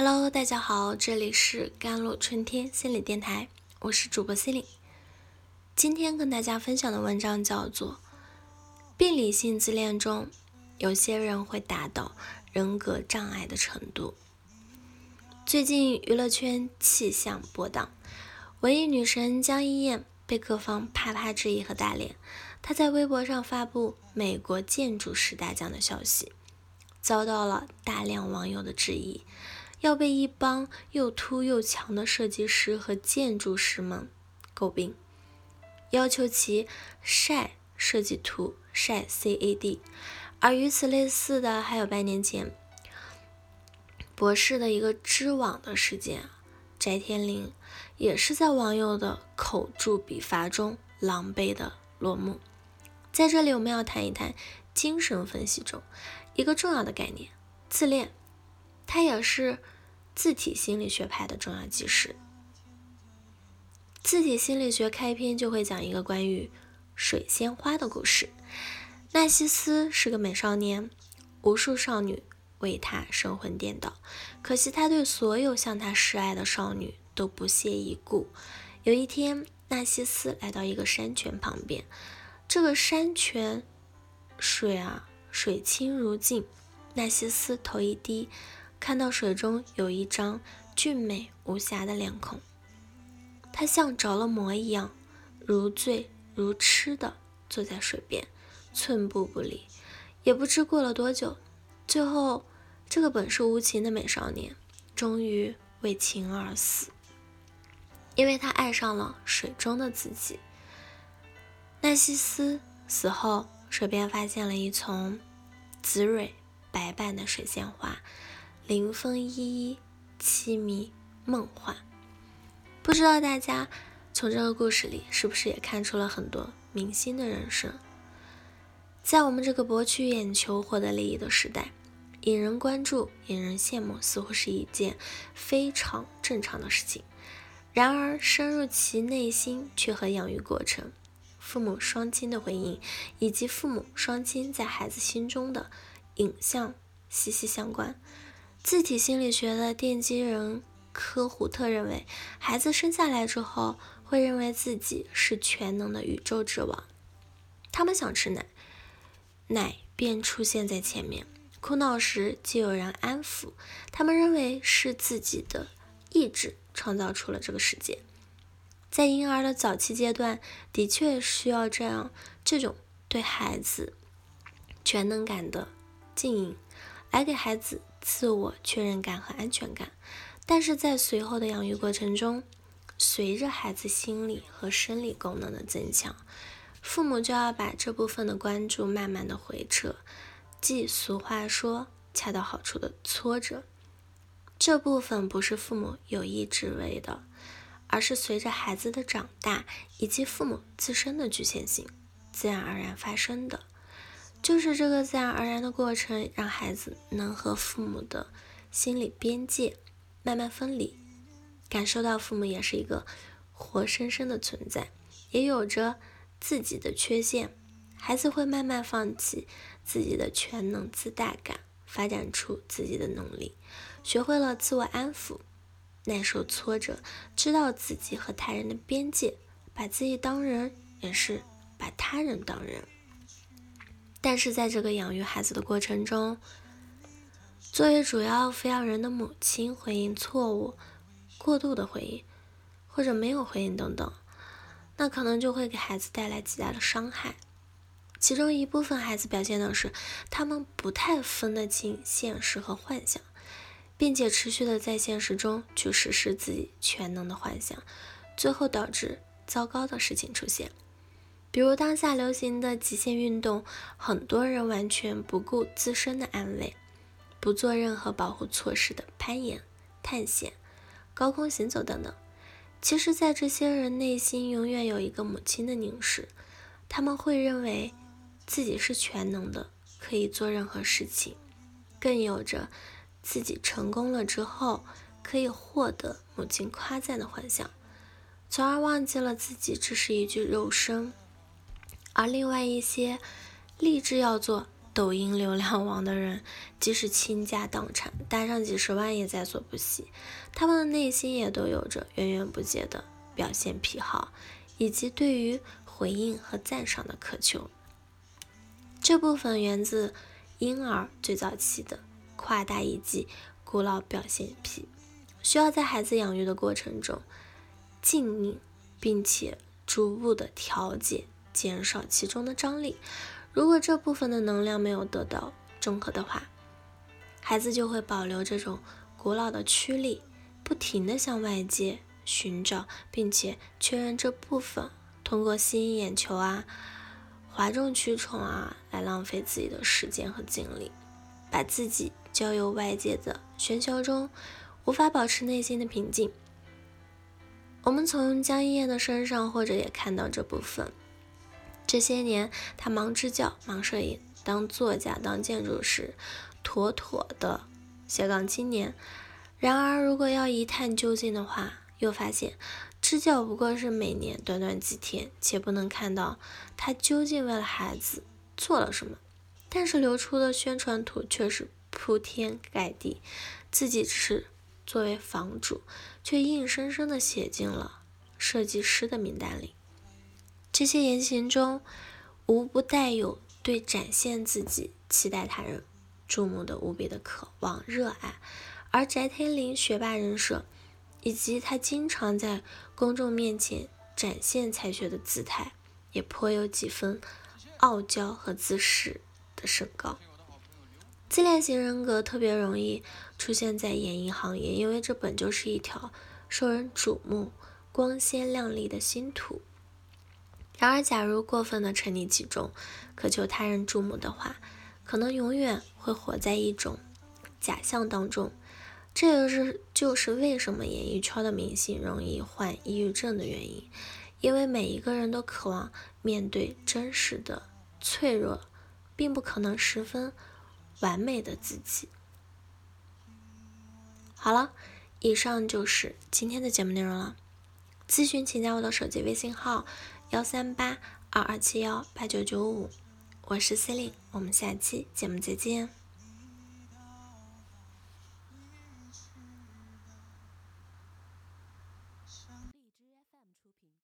Hello，大家好，这里是甘露春天心理电台，我是主播 c l i n 今天跟大家分享的文章叫做《病理性自恋中，有些人会达到人格障碍的程度》。最近娱乐圈气象波荡，文艺女神江一燕被各方啪啪质疑和打脸。她在微博上发布美国建筑师大奖的消息，遭到了大量网友的质疑。要被一帮又秃又强的设计师和建筑师们诟病，要求其晒设计图、晒 CAD。而与此类似的，还有半年前博士的一个织网的事件，翟天临也是在网友的口诛笔伐中狼狈的落幕。在这里，我们要谈一谈精神分析中一个重要的概念——自恋。它也是自体心理学派的重要基石。自体心理学开篇就会讲一个关于水仙花的故事。纳西斯是个美少年，无数少女为他神魂颠倒，可惜他对所有向他示爱的少女都不屑一顾。有一天，纳西斯来到一个山泉旁边，这个山泉水啊，水清如镜。纳西斯头一低。看到水中有一张俊美无瑕的脸孔，他像着了魔一样，如醉如痴的坐在水边，寸步不离。也不知过了多久，最后这个本是无情的美少年，终于为情而死，因为他爱上了水中的自己。奈西斯死后，水边发现了一丛紫蕊白瓣的水仙花。灵风依依，凄迷梦幻。不知道大家从这个故事里是不是也看出了很多明星的人生？在我们这个博取眼球、获得利益的时代，引人关注、引人羡慕，似乎是一件非常正常的事情。然而，深入其内心，却和养育过程、父母双亲的回应，以及父母双亲在孩子心中的影像息息相关。自体心理学的奠基人科胡特认为，孩子生下来之后会认为自己是全能的宇宙之王。他们想吃奶，奶便出现在前面；哭闹时就有人安抚。他们认为是自己的意志创造出了这个世界。在婴儿的早期阶段，的确需要这样这种对孩子全能感的经营，来给孩子。自我确认感和安全感，但是在随后的养育过程中，随着孩子心理和生理功能的增强，父母就要把这部分的关注慢慢的回撤，即俗话说恰到好处的挫折。这部分不是父母有意之为的，而是随着孩子的长大以及父母自身的局限性，自然而然发生的。就是这个自然而然的过程，让孩子能和父母的心理边界慢慢分离，感受到父母也是一个活生生的存在，也有着自己的缺陷。孩子会慢慢放弃自己的全能自大感，发展出自己的能力，学会了自我安抚，耐受挫折，知道自己和他人的边界，把自己当人，也是把他人当人。但是在这个养育孩子的过程中，作为主要抚养人的母亲回应错误、过度的回应，或者没有回应等等，那可能就会给孩子带来极大的伤害。其中一部分孩子表现的是，他们不太分得清现实和幻想，并且持续的在现实中去实施自己全能的幻想，最后导致糟糕的事情出现。比如当下流行的极限运动，很多人完全不顾自身的安危，不做任何保护措施的攀岩、探险、高空行走等等。其实，在这些人内心永远有一个母亲的凝视，他们会认为自己是全能的，可以做任何事情，更有着自己成功了之后可以获得母亲夸赞的幻想，从而忘记了自己只是一具肉身。而另外一些立志要做抖音流量王的人，即使倾家荡产，搭上几十万也在所不惜。他们的内心也都有着源源不绝的表现癖好，以及对于回应和赞赏的渴求。这部分源自婴儿最早期的夸大以及古老表现癖，需要在孩子养育的过程中静谧，并且逐步的调节，减少其中的张力。如果这部分的能量没有得到中和的话，孩子就会保留这种古老的驱力，不停地向外界寻找，并且确认这部分，通过吸引眼球啊、哗众取宠啊，来浪费自己的时间和精力，把自己交由外界的喧嚣中，无法保持内心的平静。我们从江一燕的身上，或者也看到这部分。这些年，他忙支教、忙摄影、当作家、当建筑师，妥妥的斜杠青年。然而，如果要一探究竟的话，又发现支教不过是每年短短几天，且不能看到他究竟为了孩子做了什么。但是流出的宣传图却是铺天盖地，自己只是作为房主，却硬生生的写进了设计师的名单里。这些言行中，无不带有对展现自己、期待他人注目的无比的渴望、热爱。而翟天临学霸人设，以及他经常在公众面前展现才学的姿态，也颇有几分傲娇和自视的身高。自恋型人格特别容易出现在演艺行业，因为这本就是一条受人瞩目、光鲜亮丽的星途。然而，假如过分的沉溺其中，渴求他人注目的话，可能永远会活在一种假象当中。这也是就是为什么演艺圈的明星容易患抑郁症的原因，因为每一个人都渴望面对真实的脆弱，并不可能十分完美的自己。好了，以上就是今天的节目内容了。咨询请加我的手机微信号。幺三八二二七幺八九九五，我是司令我们下期节目再见。